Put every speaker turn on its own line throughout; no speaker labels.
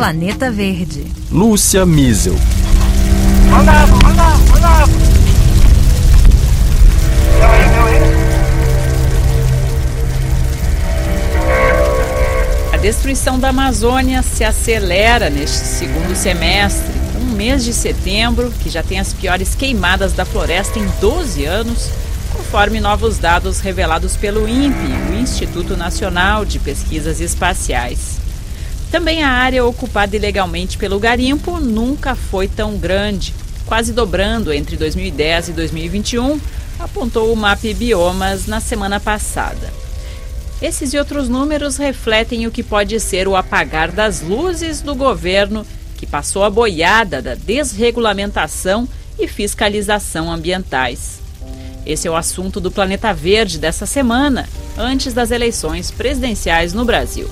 Planeta Verde.
Lúcia Miesel.
A destruição da Amazônia se acelera neste segundo semestre. Um mês de setembro, que já tem as piores queimadas da floresta em 12 anos, conforme novos dados revelados pelo INPE, o Instituto Nacional de Pesquisas Espaciais. Também a área ocupada ilegalmente pelo garimpo nunca foi tão grande, quase dobrando entre 2010 e 2021, apontou o MAP Biomas na semana passada. Esses e outros números refletem o que pode ser o apagar das luzes do governo que passou a boiada da desregulamentação e fiscalização ambientais. Esse é o assunto do Planeta Verde dessa semana, antes das eleições presidenciais no Brasil.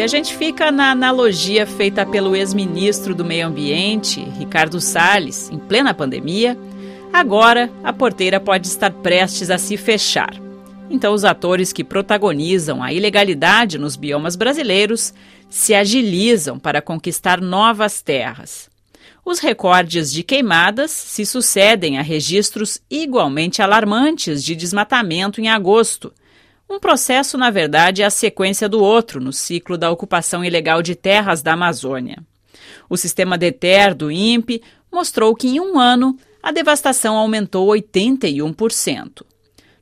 Se a gente fica na analogia feita pelo ex-ministro do Meio Ambiente, Ricardo Salles, em plena pandemia, agora a porteira pode estar prestes a se fechar. Então, os atores que protagonizam a ilegalidade nos biomas brasileiros se agilizam para conquistar novas terras. Os recordes de queimadas se sucedem a registros igualmente alarmantes de desmatamento em agosto, um processo, na verdade, é a sequência do outro no ciclo da ocupação ilegal de terras da Amazônia. O sistema DETER do INPE mostrou que em um ano a devastação aumentou 81%.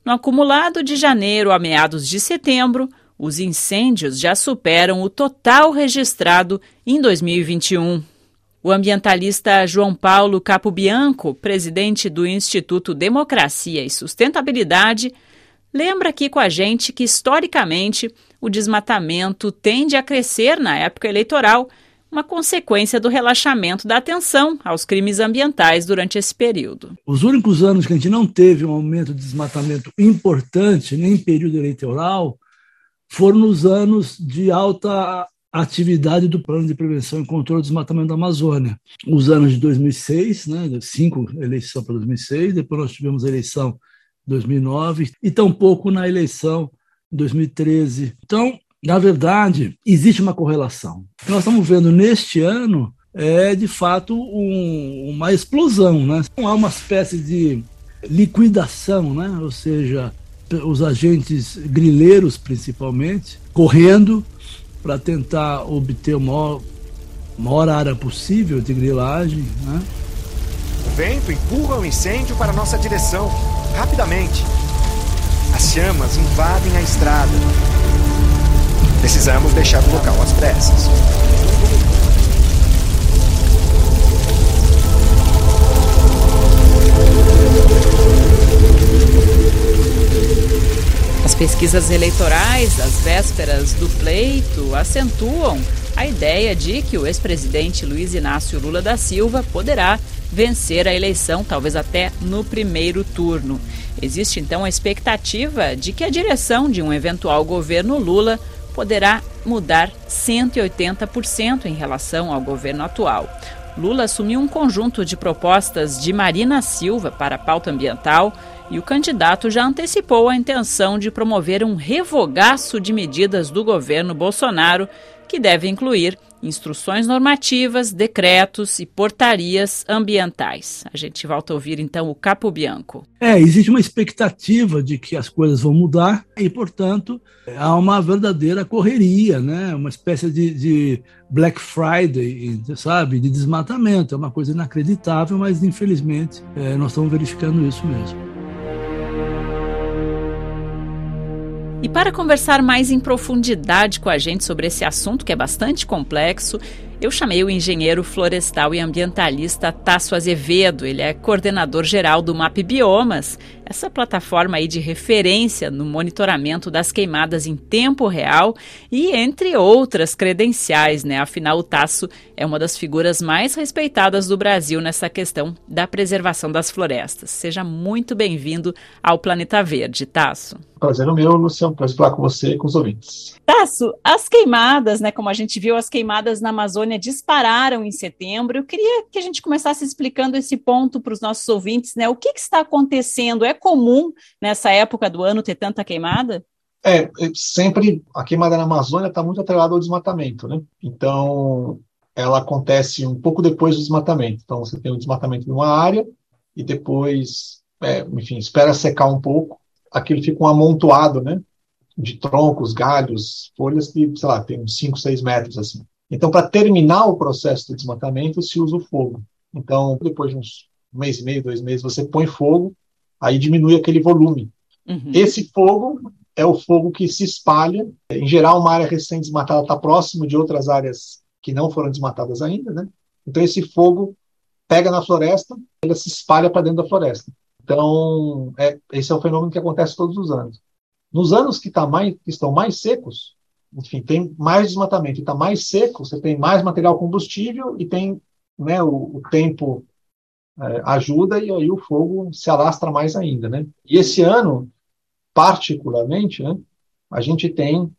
No acumulado de janeiro a meados de setembro, os incêndios já superam o total registrado em 2021. O ambientalista João Paulo Capobianco, presidente do Instituto Democracia e Sustentabilidade, lembra aqui com a gente que, historicamente, o desmatamento tende a crescer na época eleitoral, uma consequência do relaxamento da atenção aos crimes ambientais durante esse período.
Os únicos anos que a gente não teve um aumento de desmatamento importante, nem em período eleitoral, foram nos anos de alta atividade do Plano de Prevenção e Controle do Desmatamento da Amazônia. Os anos de 2006, né, cinco eleições para 2006, depois nós tivemos a eleição 2009 e tampouco na eleição 2013. Então, na verdade, existe uma correlação. O que nós estamos vendo neste ano é, de fato, um, uma explosão. Né? Há uma espécie de liquidação, né? ou seja, os agentes grileiros, principalmente, correndo para tentar obter a maior, maior área possível de grilagem. Né?
O vento empurra o incêndio para nossa direção rapidamente. As chamas invadem a estrada. Precisamos deixar o local às pressas.
As pesquisas eleitorais, às vésperas do pleito, acentuam a ideia de que o ex-presidente Luiz Inácio Lula da Silva poderá vencer a eleição, talvez até no primeiro turno. Existe então a expectativa de que a direção de um eventual governo Lula poderá mudar 180% em relação ao governo atual. Lula assumiu um conjunto de propostas de Marina Silva para a pauta ambiental e o candidato já antecipou a intenção de promover um revogaço de medidas do governo Bolsonaro, que deve incluir instruções normativas, decretos e portarias ambientais. A gente volta a ouvir então o Capo Bianco.
É, existe uma expectativa de que as coisas vão mudar e, portanto, há uma verdadeira correria, né? uma espécie de, de Black Friday, sabe, de desmatamento. É uma coisa inacreditável, mas infelizmente é, nós estamos verificando isso mesmo.
E para conversar mais em profundidade com a gente sobre esse assunto, que é bastante complexo, eu chamei o engenheiro florestal e ambientalista Tasso Azevedo. Ele é coordenador geral do MAP Biomas, essa plataforma aí de referência no monitoramento das queimadas em tempo real e entre outras credenciais, né? Afinal, o Tasso é uma das figuras mais respeitadas do Brasil nessa questão da preservação das florestas. Seja muito bem-vindo ao Planeta Verde, Tasso.
Prazer é meu, Luciano. Prazer falar com você e com os ouvintes.
Tasso, as queimadas, né? Como a gente viu, as queimadas na Amazônia dispararam em setembro. Eu queria que a gente começasse explicando esse ponto para os nossos ouvintes, né? O que, que está acontecendo? É comum nessa época do ano ter tanta queimada?
É, sempre a queimada na Amazônia está muito atrelada ao desmatamento, né? Então, ela acontece um pouco depois do desmatamento. Então, você tem o desmatamento de uma área e depois, é, enfim, espera secar um pouco aquilo fica um amontoado, né? De troncos, galhos, folhas que, sei lá, tem uns 5, 6 metros assim. Então, para terminar o processo de desmatamento, se usa o fogo. Então, depois de uns um mês e meio, dois meses, você põe fogo, aí diminui aquele volume. Uhum. Esse fogo é o fogo que se espalha. Em geral, uma área recém-desmatada está próximo de outras áreas que não foram desmatadas ainda, né? Então, esse fogo pega na floresta, ele se espalha para dentro da floresta. Então, é, esse é um fenômeno que acontece todos os anos. Nos anos que, tá mais, que estão mais secos, enfim, tem mais desmatamento está mais seco, você tem mais material combustível e tem né, o, o tempo é, ajuda e aí o fogo se alastra mais ainda. Né? E esse ano, particularmente, né, a gente tem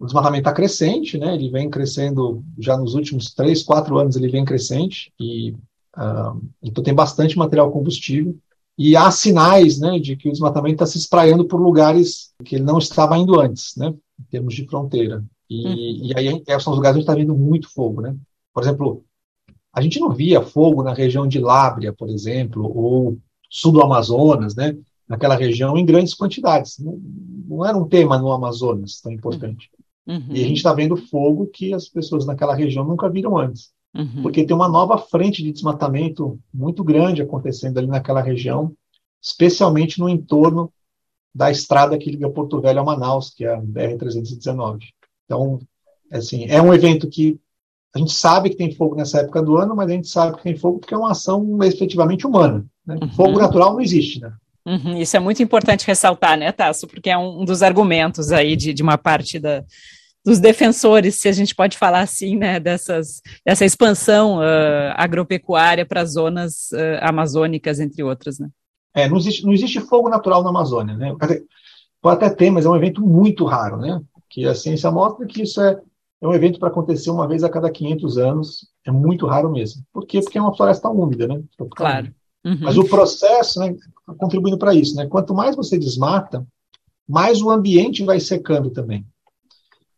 o desmatamento está crescente, né? Ele vem crescendo já nos últimos três, quatro anos ele vem crescente e uh, então tem bastante material combustível e há sinais né, de que o desmatamento está se espraiando por lugares que ele não estava indo antes, né, em termos de fronteira. E, hum. e aí é, são os lugares onde está vindo muito fogo. Né? Por exemplo, a gente não via fogo na região de Lábria, por exemplo, ou sul do Amazonas, né, naquela região, em grandes quantidades. Não, não era um tema no Amazonas tão importante. Uhum. E a gente está vendo fogo que as pessoas naquela região nunca viram antes. Uhum. Porque tem uma nova frente de desmatamento muito grande acontecendo ali naquela região, especialmente no entorno da estrada que liga Porto Velho a Manaus, que é a BR-319. Então, assim, é um evento que a gente sabe que tem fogo nessa época do ano, mas a gente sabe que tem fogo porque é uma ação efetivamente humana. Né? Uhum. Fogo natural não existe, né?
Uhum, isso é muito importante ressaltar, né, Tasso? Porque é um dos argumentos aí de, de uma parte da, dos defensores, se a gente pode falar assim, né, dessas, dessa expansão uh, agropecuária para as zonas uh, amazônicas, entre outras, né?
É, não existe, não existe fogo natural na Amazônia, né? Pode até ter, mas é um evento muito raro, né? Que a ciência mostra que isso é, é um evento para acontecer uma vez a cada 500 anos, é muito raro mesmo. Por quê? Porque é uma floresta úmida, né?
Claro.
Uhum. Mas o processo, né, contribuindo para isso, né? Quanto mais você desmata, mais o ambiente vai secando também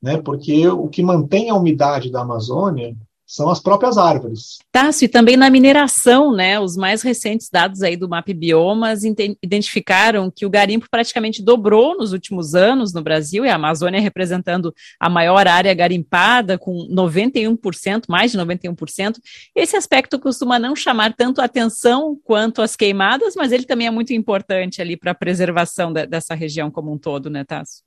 né? Porque o que mantém a umidade da Amazônia são as próprias árvores.
Tássio, e também na mineração, né? Os mais recentes dados aí do MAP Biomas identificaram que o garimpo praticamente dobrou nos últimos anos no Brasil, e a Amazônia representando a maior área garimpada, com 91%, mais de 91%. Esse aspecto costuma não chamar tanto atenção quanto as queimadas, mas ele também é muito importante ali para a preservação de, dessa região como um todo, né, Tássio?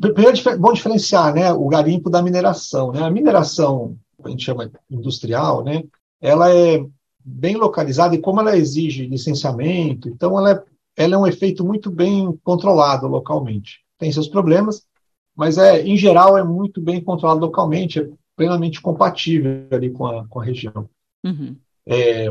Primeiro, vamos diferenciar né, o garimpo da mineração. Né? A mineração a gente chama industrial, né, ela é bem localizada e como ela exige licenciamento, então ela é, ela é um efeito muito bem controlado localmente. Tem seus problemas, mas é em geral é muito bem controlado localmente, é plenamente compatível ali com a, com a região. Uhum. É,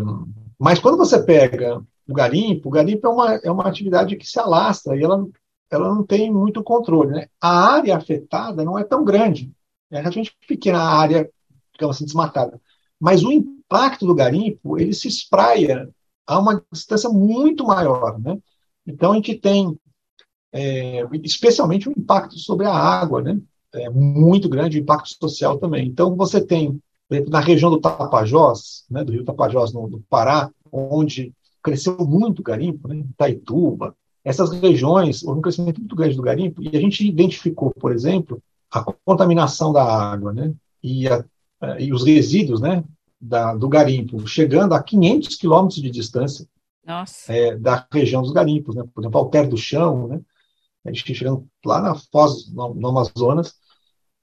mas quando você pega o garimpo, o garimpo é uma, é uma atividade que se alastra e ela, ela não tem muito controle. Né? A área afetada não é tão grande, é relativamente pequena a área digamos assim, desmatada. Mas o impacto do garimpo, ele se espraia a uma distância muito maior, né? Então, a gente tem, é, especialmente, um impacto sobre a água, né? É muito grande, o impacto social também. Então, você tem, na região do Tapajós, né, do rio Tapajós, no, no Pará, onde cresceu muito o garimpo, né, Itaituba, essas regiões, houve um crescimento muito grande do garimpo, e a gente identificou, por exemplo, a contaminação da água, né, e a e os resíduos né, da, do garimpo, chegando a 500 quilômetros de distância é, da região dos garimpos, né? por exemplo, Alter do Chão, né? a gente chegando lá na Foz, no, no Amazonas,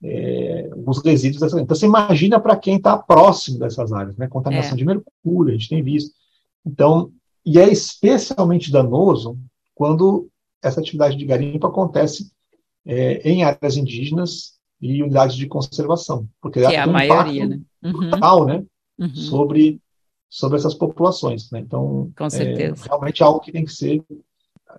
é, os resíduos dessa Então, você imagina para quem está próximo dessas áreas, né? Contaminação é. de mercúrio, a gente tem visto. Então, e é especialmente danoso quando essa atividade de garimpo acontece é, em áreas indígenas e unidades de conservação, porque
que é a maioria, né?
Uhum. Total, né? Uhum. Sobre, sobre essas populações, né? Então,
Com certeza.
É realmente algo que tem que ser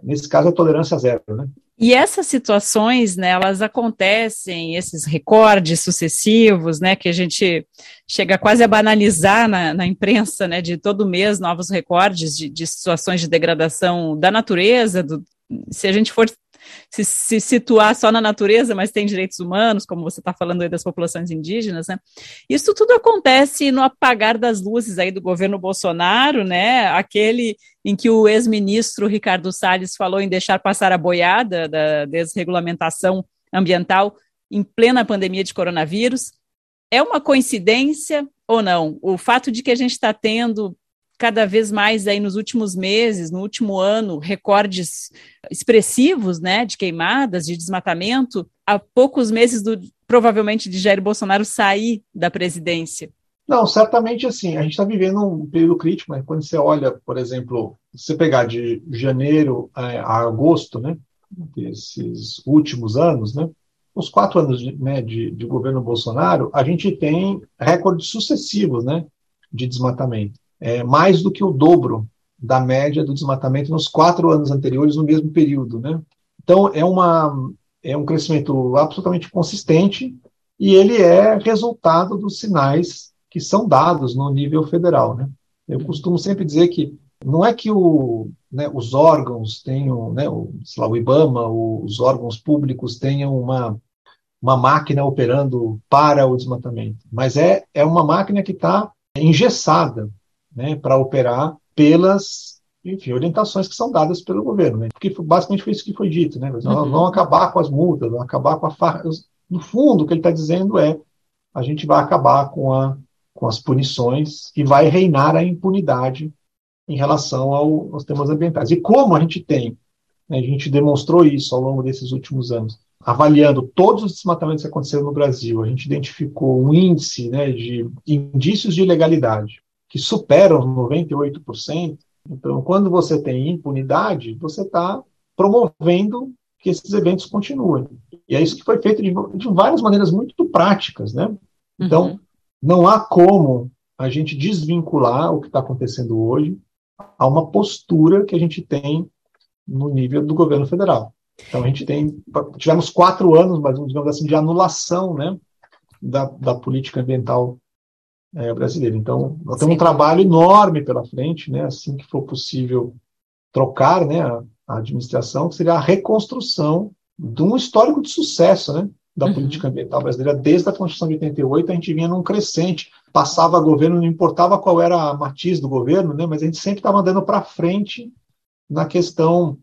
nesse caso, é tolerância zero, né?
E essas situações, né, elas acontecem, esses recordes sucessivos, né, que a gente chega quase a banalizar na, na imprensa, né, de todo mês novos recordes de, de situações de degradação da natureza, do, se a gente for se, se, situar só na natureza, mas tem direitos humanos, como você está falando aí das populações indígenas, né? Isso tudo acontece no apagar das luzes aí do governo Bolsonaro, né? Aquele em que o ex-ministro Ricardo Salles falou em deixar passar a boiada da desregulamentação ambiental em plena pandemia de coronavírus. É uma coincidência ou não? O fato de que a gente está tendo cada vez mais aí nos últimos meses, no último ano, recordes expressivos, né, de queimadas, de desmatamento, há poucos meses do provavelmente de Jair Bolsonaro sair da presidência.
Não, certamente assim, a gente está vivendo um período crítico, mas quando você olha, por exemplo, você pegar de janeiro a agosto, né, desses últimos anos, né, os quatro anos de, né, de, de governo Bolsonaro, a gente tem recordes sucessivos, né, de desmatamento é, mais do que o dobro da média do desmatamento nos quatro anos anteriores, no mesmo período. Né? Então, é, uma, é um crescimento absolutamente consistente e ele é resultado dos sinais que são dados no nível federal. Né? Eu costumo sempre dizer que não é que o, né, os órgãos tenham, né, o, lá, o IBAMA, os órgãos públicos tenham uma, uma máquina operando para o desmatamento, mas é, é uma máquina que está engessada né, para operar pelas enfim, orientações que são dadas pelo governo, né? porque basicamente foi isso que foi dito, né? Uhum. vamos acabar com as multas, vamos acabar com a farra. No fundo, o que ele está dizendo é a gente vai acabar com, a, com as punições e vai reinar a impunidade em relação ao, aos temas ambientais. E como a gente tem, né, a gente demonstrou isso ao longo desses últimos anos, avaliando todos os desmatamentos que aconteceram no Brasil, a gente identificou um índice né, de indícios de ilegalidade que superam 98%. Então, quando você tem impunidade, você está promovendo que esses eventos continuem. E é isso que foi feito de, de várias maneiras muito práticas, né? Então, uhum. não há como a gente desvincular o que está acontecendo hoje a uma postura que a gente tem no nível do governo federal. Então, a gente tem, tivemos quatro anos, mas digamos assim, de anulação, né, da, da política ambiental é, brasileira. Então, nós temos um trabalho enorme pela frente, né, assim que for possível trocar né, a, a administração, que seria a reconstrução de um histórico de sucesso né, da uhum. política ambiental brasileira. Desde a Constituição de 88, a gente vinha num crescente. Passava governo, não importava qual era a matiz do governo, né, mas a gente sempre estava andando para frente na questão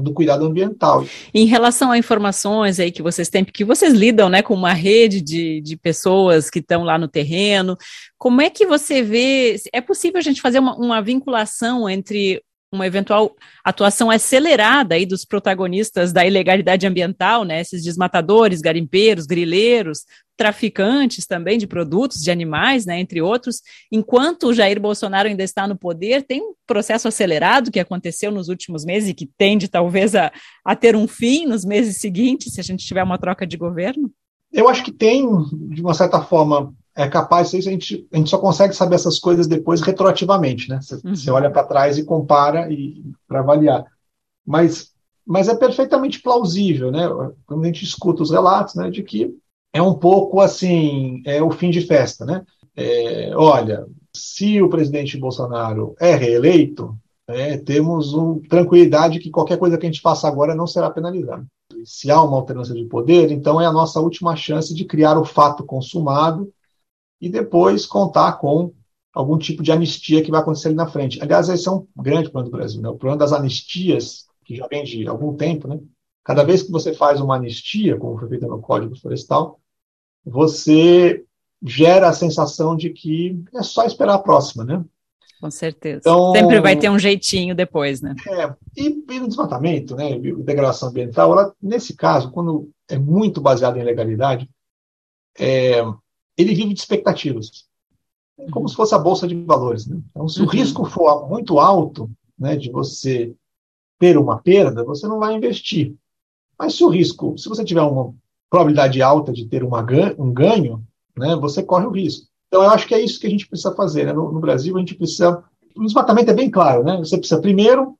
do cuidado ambiental.
Em relação a informações aí que vocês têm, que vocês lidam né, com uma rede de, de pessoas que estão lá no terreno, como é que você vê? É possível a gente fazer uma, uma vinculação entre uma eventual atuação acelerada aí dos protagonistas da ilegalidade ambiental, né, esses desmatadores, garimpeiros, grileiros, traficantes também de produtos, de animais, né, entre outros, enquanto o Jair Bolsonaro ainda está no poder, tem um processo acelerado que aconteceu nos últimos meses e que tende talvez a, a ter um fim nos meses seguintes, se a gente tiver uma troca de governo?
Eu acho que tem, de uma certa forma, é capaz, a gente, a gente só consegue saber essas coisas depois retroativamente, né? Você, uhum. olha para trás e compara e para avaliar. Mas, mas é perfeitamente plausível, né? Quando a gente escuta os relatos, né, de que é um pouco assim, é o fim de festa, né? É, olha, se o presidente Bolsonaro é reeleito, é, temos um, tranquilidade que qualquer coisa que a gente faça agora não será penalizada. Se há uma alternância de poder, então é a nossa última chance de criar o fato consumado e depois contar com algum tipo de anistia que vai acontecer ali na frente. Aliás, esse é um grande problema do Brasil, né? o problema das anistias, que já vem de algum tempo, né? Cada vez que você faz uma anistia, como foi feita no Código Florestal, você gera a sensação de que é só esperar a próxima, né?
Com certeza. Então, Sempre vai ter um jeitinho depois, né?
É, e, e no desmatamento, né, degradação ambiental, ela, nesse caso, quando é muito baseado em legalidade, é, ele vive de expectativas. É como se fosse a bolsa de valores. Né? Então, se uhum. o risco for muito alto né, de você ter uma perda, você não vai investir. Mas se o risco, se você tiver uma probabilidade alta de ter uma, um ganho, né, você corre o risco. Então, eu acho que é isso que a gente precisa fazer. Né? No, no, Brasil, a gente precisa. O desmatamento é bem claro, né? Você precisa, primeiro,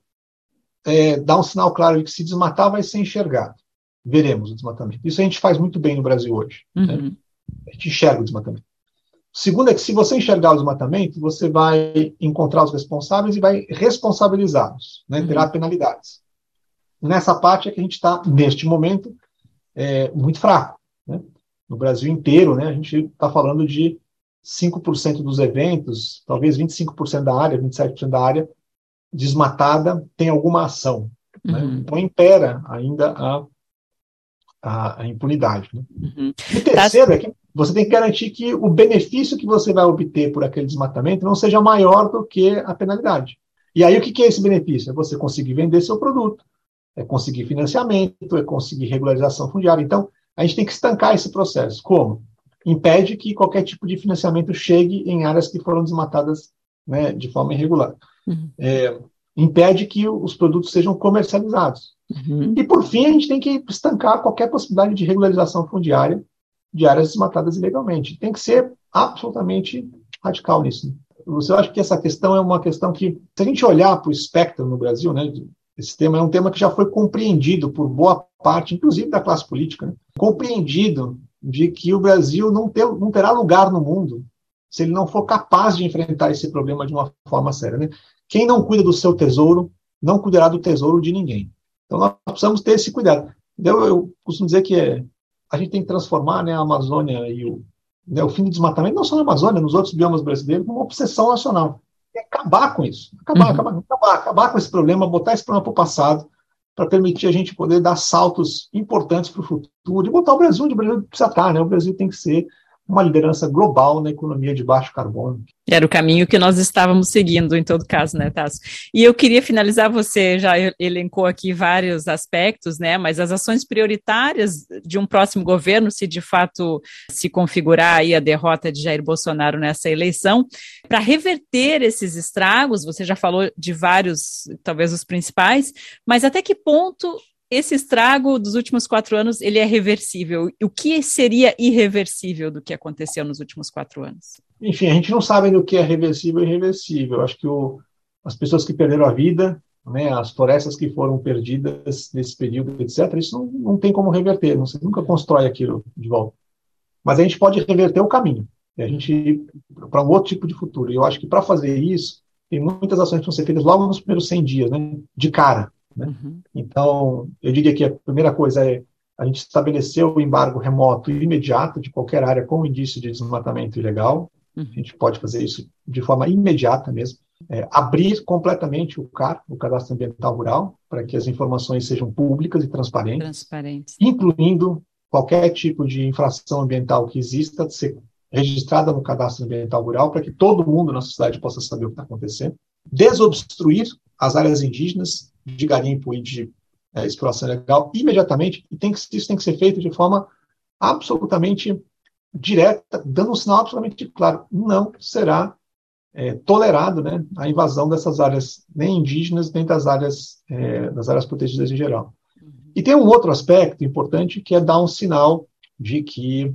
é, dá um sinal claro de que se desmatar vai ser enxergado. Veremos o desmatamento. Isso a gente faz muito bem no Brasil hoje. Né? Uhum. Né? A gente enxerga o desmatamento. O segundo é que se você enxergar o desmatamento, você vai encontrar os responsáveis e vai responsabilizá-los, né? terá uhum. penalidades. Nessa parte é que a gente está, neste momento, é, muito fraco. Né? No Brasil inteiro, né, a gente está falando de 5% dos eventos, talvez 25% da área, 27% da área desmatada tem alguma ação. Né? Uhum. Então impera ainda a, a, a impunidade. Né? Uhum. E terceiro é que você tem que garantir que o benefício que você vai obter por aquele desmatamento não seja maior do que a penalidade. E aí o que é esse benefício? É você conseguir vender seu produto, é conseguir financiamento, é conseguir regularização fundiária. Então, a gente tem que estancar esse processo. Como? Impede que qualquer tipo de financiamento chegue em áreas que foram desmatadas né, de forma irregular. Uhum. É, impede que os produtos sejam comercializados. Uhum. E, por fim, a gente tem que estancar qualquer possibilidade de regularização fundiária de áreas desmatadas ilegalmente. Tem que ser absolutamente radical nisso. Você acha que essa questão é uma questão que, se a gente olhar para o espectro no Brasil, né, esse tema é um tema que já foi compreendido por boa parte, inclusive da classe política, né? compreendido de que o Brasil não, ter, não terá lugar no mundo se ele não for capaz de enfrentar esse problema de uma forma séria. Né? Quem não cuida do seu tesouro, não cuidará do tesouro de ninguém. Então nós precisamos ter esse cuidado. Eu, eu costumo dizer que é, a gente tem que transformar né, a Amazônia e o, né, o fim do desmatamento, não só na Amazônia, nos outros biomas brasileiros, numa obsessão nacional e acabar com isso. Acabar, uhum. acabar, acabar, acabar com esse problema, botar esse problema para o passado, para permitir a gente poder dar saltos importantes para o futuro e botar o Brasil onde o Brasil precisa estar. Né? O Brasil tem que ser uma liderança global na economia de baixo carbono.
Era o caminho que nós estávamos seguindo, em todo caso, né, Tasso? E eu queria finalizar, você já elencou aqui vários aspectos, né, mas as ações prioritárias de um próximo governo, se de fato se configurar aí a derrota de Jair Bolsonaro nessa eleição, para reverter esses estragos, você já falou de vários, talvez os principais, mas até que ponto esse estrago dos últimos quatro anos ele é reversível. O que seria irreversível do que aconteceu nos últimos quatro anos?
Enfim, a gente não sabe do que é reversível e irreversível. Acho que o, as pessoas que perderam a vida, né, as florestas que foram perdidas nesse período, etc., isso não, não tem como reverter. Você nunca constrói aquilo de volta. Mas a gente pode reverter o caminho. E a gente para um outro tipo de futuro. E eu acho que para fazer isso, tem muitas ações que vão ser feitas logo nos primeiros 100 dias, né, de cara. Né? Uhum. Então, eu diria que a primeira coisa é a gente estabelecer o embargo remoto e imediato de qualquer área com indício de desmatamento ilegal. Uhum. A gente pode fazer isso de forma imediata mesmo. É, abrir completamente o CAR, o Cadastro Ambiental Rural, para que as informações sejam públicas e transparentes, transparentes. incluindo qualquer tipo de infração ambiental que exista, ser registrada no Cadastro Ambiental Rural, para que todo mundo na sociedade possa saber o que está acontecendo. Desobstruir as áreas indígenas de garimpo e de é, exploração ilegal imediatamente, e tem que, isso tem que ser feito de forma absolutamente direta, dando um sinal absolutamente claro: não será é, tolerado né, a invasão dessas áreas, nem indígenas, nem das áreas, é, das áreas protegidas em geral. Uhum. E tem um outro aspecto importante que é dar um sinal de que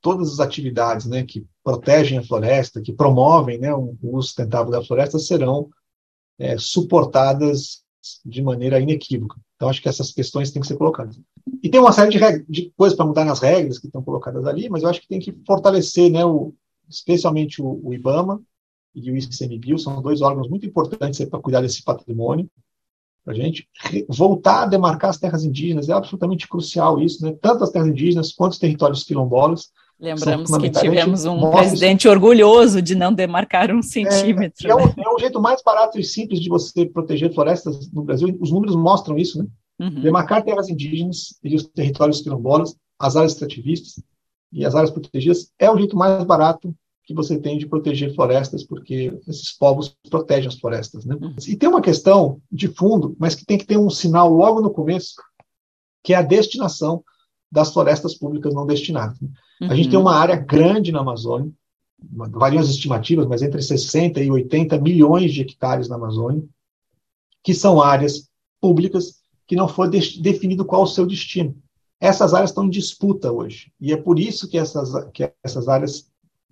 todas as atividades né, que protegem a floresta, que promovem né, o uso sustentável da floresta, serão é, suportadas de maneira inequívoca. Então, acho que essas questões têm que ser colocadas. E tem uma série de, de coisas para mudar nas regras que estão colocadas ali, mas eu acho que tem que fortalecer, né, o, especialmente o, o IBAMA e o ICMBio, são dois órgãos muito importantes para cuidar desse patrimônio, para a gente voltar a demarcar as terras indígenas, é absolutamente crucial isso, né? tanto as terras indígenas quanto os territórios quilombolas,
Lembramos que tivemos um presidente orgulhoso de não demarcar um centímetro.
É, é, um, é, um, jeito mais barato e simples de você proteger florestas no Brasil. Os números mostram isso, né? Uhum. Demarcar terras indígenas e os territórios quilombolas, as áreas extrativistas e as áreas protegidas é o jeito mais barato que você tem de proteger florestas, porque esses povos protegem as florestas. Né? Uhum. E tem uma questão de fundo, mas que tem que ter um sinal logo no começo, que é a destinação das florestas públicas não destinadas. Uhum. A gente tem uhum. uma área grande na Amazônia, variam as estimativas, mas entre 60 e 80 milhões de hectares na Amazônia, que são áreas públicas que não foi de definido qual o seu destino. Essas áreas estão em disputa hoje, e é por isso que essas, que essas áreas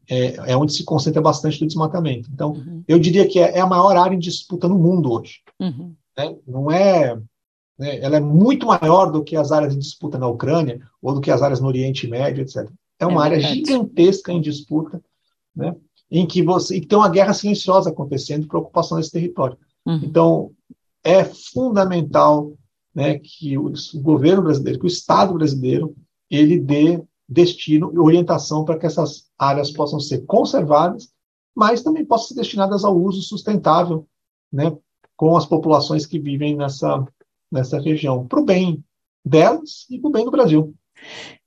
é, é onde se concentra bastante o desmatamento. Então, uhum. eu diria que é, é, a maior área em disputa no mundo hoje. Uhum. né? não é, né? ela é muito maior do que as áreas de disputa na Ucrânia ou do que as áreas no Oriente Médio, etc. É uma é área gigantesca em disputa, né? em que você e tem uma guerra silenciosa acontecendo para ocupação desse território. Uhum. Então é fundamental né, que o, o governo brasileiro, que o Estado brasileiro, ele dê destino e orientação para que essas áreas possam ser conservadas, mas também possam ser destinadas ao uso sustentável, né, com as populações que vivem nessa, nessa região, para o bem delas e para o bem do Brasil.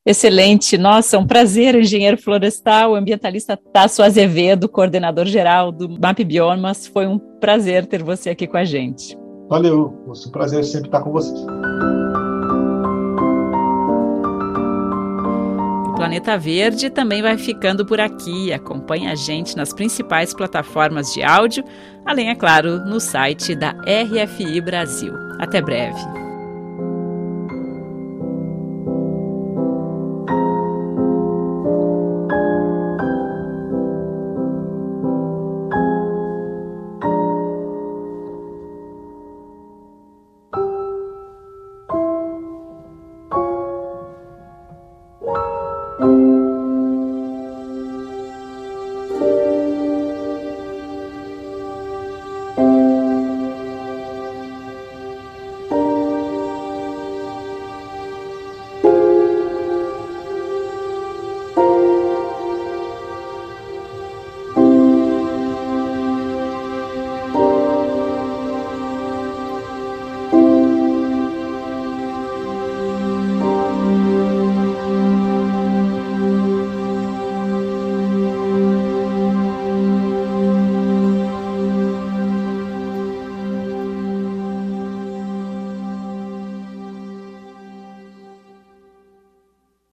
Excelente, nossa, um prazer, engenheiro florestal, ambientalista Tasso Azevedo, coordenador geral do MAP Biomas. Foi um prazer ter você aqui com a gente.
Valeu, é um prazer sempre estar com vocês.
Planeta Verde também vai ficando por aqui. Acompanhe a gente nas principais plataformas de áudio, além, é claro, no site da RFI Brasil. Até breve.